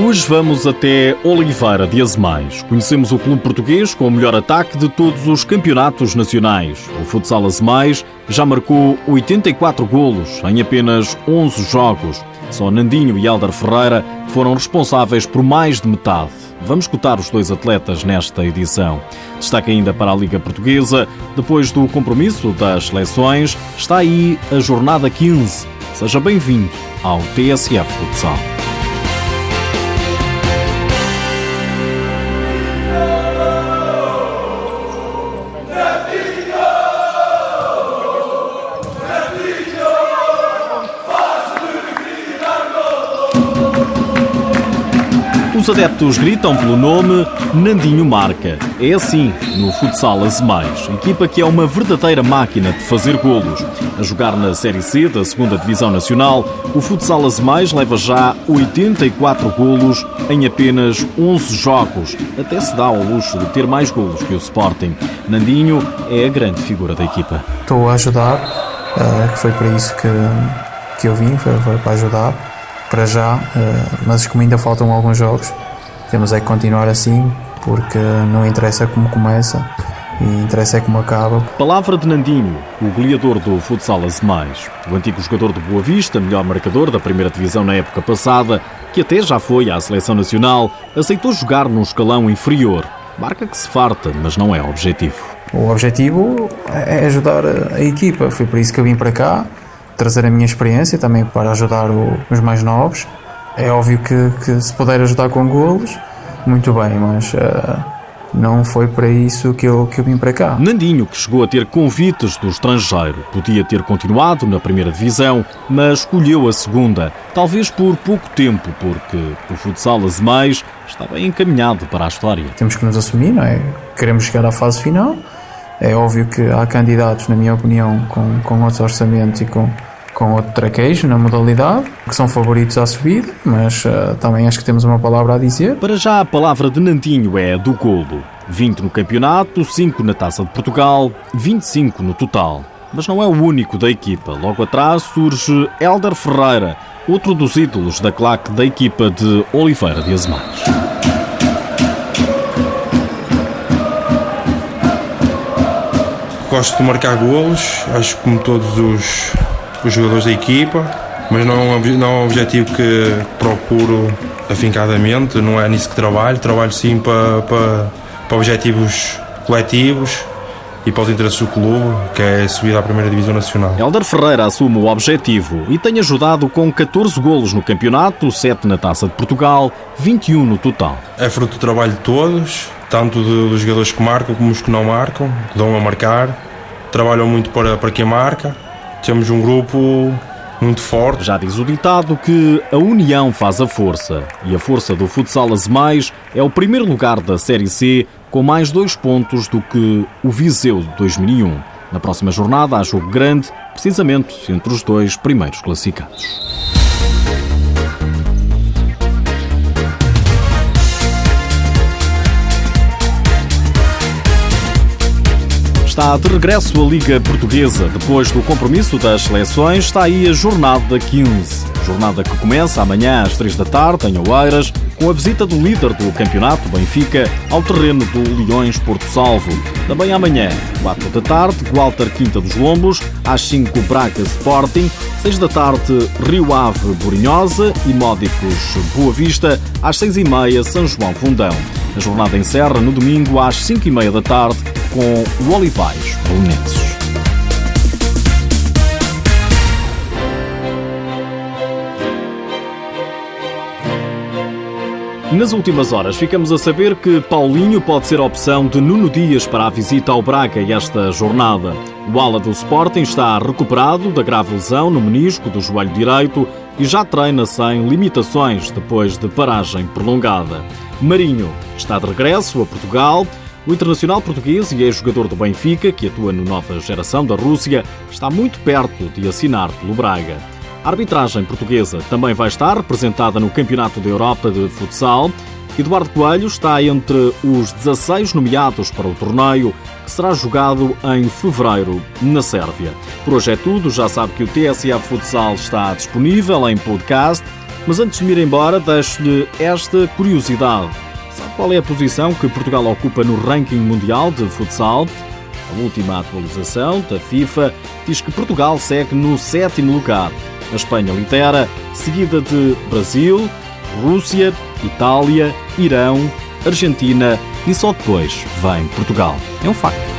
Hoje vamos até Oliveira de Azemais. Conhecemos o clube português com o melhor ataque de todos os campeonatos nacionais. O futsal Azemais já marcou 84 golos em apenas 11 jogos. Só Nandinho e Alder Ferreira foram responsáveis por mais de metade. Vamos escutar os dois atletas nesta edição. Destaque ainda para a Liga Portuguesa. Depois do compromisso das seleções, está aí a jornada 15. Seja bem-vindo ao TSF Futsal. Os adeptos gritam pelo nome Nandinho Marca. É assim no futsal Azemais, equipa que é uma verdadeira máquina de fazer golos. A jogar na Série C da 2 Divisão Nacional, o futsal Azemais leva já 84 golos em apenas 11 jogos. Até se dá ao luxo de ter mais golos que o Sporting. Nandinho é a grande figura da equipa. Estou a ajudar, uh, que foi para isso que, que eu vim, foi para ajudar para já, eh, mas como ainda faltam alguns jogos, temos é que continuar assim, porque não interessa como começa e interessa é como acaba. Palavra de Nandinho, o goleador do futsal Azemais, o antigo jogador do Boa Vista, melhor marcador da primeira divisão na época passada, que até já foi à seleção nacional, aceitou jogar num escalão inferior. Marca que se farta, mas não é objetivo. O objetivo é ajudar a equipa, foi por isso que eu vim para cá trazer a minha experiência também para ajudar o, os mais novos. É óbvio que, que, se puder ajudar com golos, muito bem, mas uh, não foi para isso que eu, que eu vim para cá. Nandinho, que chegou a ter convites do estrangeiro, podia ter continuado na primeira divisão, mas escolheu a segunda, talvez por pouco tempo, porque o futsal Azemais está bem encaminhado para a história. Temos que nos assumir, não é? Queremos chegar à fase final. É óbvio que há candidatos, na minha opinião, com, com outros orçamentos e com, com outro traquejo na modalidade, que são favoritos à subida, mas uh, também acho que temos uma palavra a dizer. Para já, a palavra de Nantinho é do golo. 20 no campeonato, 5 na Taça de Portugal, 25 no total. Mas não é o único da equipa. Logo atrás surge Helder Ferreira, outro dos ídolos da claque da equipa de Oliveira de Azemais. Gosto de marcar golos, acho que como todos os, os jogadores da equipa, mas não é, um, não é um objetivo que procuro afincadamente, não é nisso que trabalho. Trabalho sim para, para, para objetivos coletivos e para os interesses do clube, que é subir à primeira divisão nacional. Helder Ferreira assume o objetivo e tem ajudado com 14 golos no campeonato, 7 na Taça de Portugal, 21 no total. É fruto do trabalho de todos, tanto dos jogadores que marcam como os que não marcam, que dão a marcar, trabalham muito para, para quem marca temos um grupo muito forte. Já diz o ditado que a união faz a força e a força do futsal Azemais é o primeiro lugar da Série C com mais dois pontos do que o Viseu de 2001. Na próxima jornada há jogo grande, precisamente entre os dois primeiros classificados. Está de regresso a Liga Portuguesa. Depois do compromisso das seleções, está aí a jornada 15. Jornada que começa amanhã às 3 da tarde em Oeiras, com a visita do líder do campeonato, Benfica, ao terreno do Leões Porto Salvo. Também amanhã, 4 da tarde, Walter Quinta dos Lombos, às 5 Braga Sporting, 6 da tarde Rio Ave Borinhosa e Módicos Boa Vista, às 6 e meia São João Fundão. A jornada encerra no domingo às 5 e meia da tarde com o Olivais Belenenses. Nas últimas horas, ficamos a saber que Paulinho pode ser opção de Nuno Dias para a visita ao Braga esta jornada. O ala do Sporting está recuperado da grave lesão no menisco do joelho direito e já treina sem limitações depois de paragem prolongada. Marinho está de regresso a Portugal. O internacional português e ex-jogador do Benfica, que atua no Nova Geração da Rússia, está muito perto de assinar pelo Braga. A arbitragem portuguesa também vai estar representada no Campeonato da Europa de Futsal. Eduardo Coelho está entre os 16 nomeados para o torneio, que será jogado em fevereiro na Sérvia. Por hoje é tudo, já sabe que o TSF Futsal está disponível em podcast Mas antes de me ir embora, deixo-lhe esta curiosidade. Qual é a posição que Portugal ocupa no ranking mundial de futsal? A última atualização da FIFA diz que Portugal segue no sétimo lugar. A Espanha lidera, seguida de Brasil, Rússia, Itália, Irão, Argentina e só depois vem Portugal. É um facto.